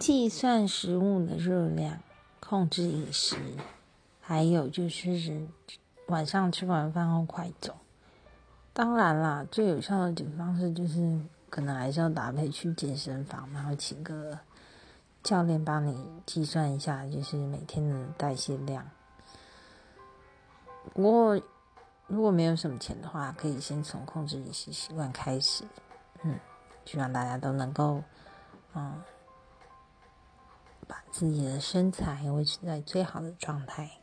计算食物的热量，控制饮食，还有就是晚上吃完饭后快走。当然啦，最有效的解决方式就是可能还是要搭配去健身房，然后请个教练帮你计算一下，就是每天的代谢量。不过如果没有什么钱的话，可以先从控制饮食习惯开始。嗯，希望大家都能够，嗯，把自己的身材维持在最好的状态。